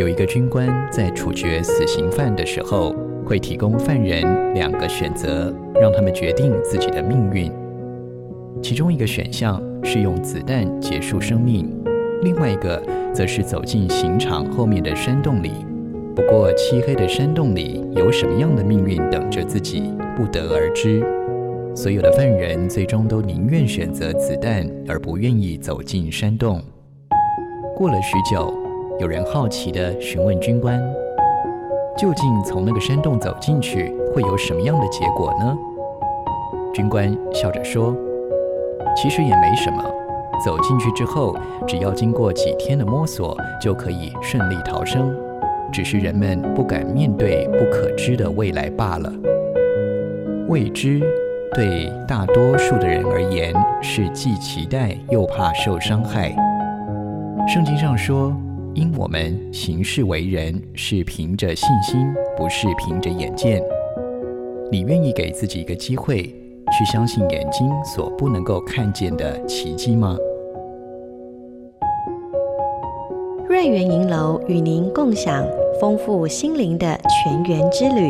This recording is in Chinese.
有一个军官在处决死刑犯的时候，会提供犯人两个选择，让他们决定自己的命运。其中一个选项是用子弹结束生命，另外一个则是走进刑场后面的山洞里。不过，漆黑的山洞里有什么样的命运等着自己，不得而知。所有的犯人最终都宁愿选择子弹，而不愿意走进山洞。过了许久，有人好奇地询问军官。究竟从那个山洞走进去会有什么样的结果呢？军官笑着说：“其实也没什么，走进去之后，只要经过几天的摸索，就可以顺利逃生。只是人们不敢面对不可知的未来罢了。未知对大多数的人而言是既期待又怕受伤害。圣经上说。”因我们行事为人是凭着信心，不是凭着眼见。你愿意给自己一个机会，去相信眼睛所不能够看见的奇迹吗？瑞园银楼与您共享丰富心灵的泉源之旅。